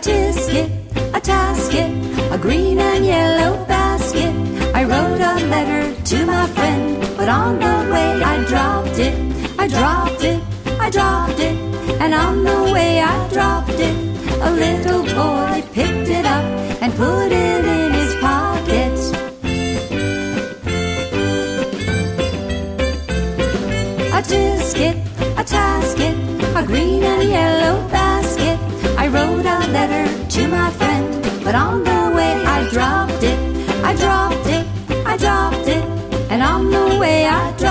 tasket, a tasket, a green and yellow basket. I wrote a letter to my friend, but on the way I dropped it. I dropped it, I dropped it, and on the way I dropped it. A little boy picked it up and put it in his pocket. A tisket, a tasket, a green and yellow. Wrote a letter to my friend, but on the way I dropped it. I dropped it, I dropped it, and on the way I dropped it.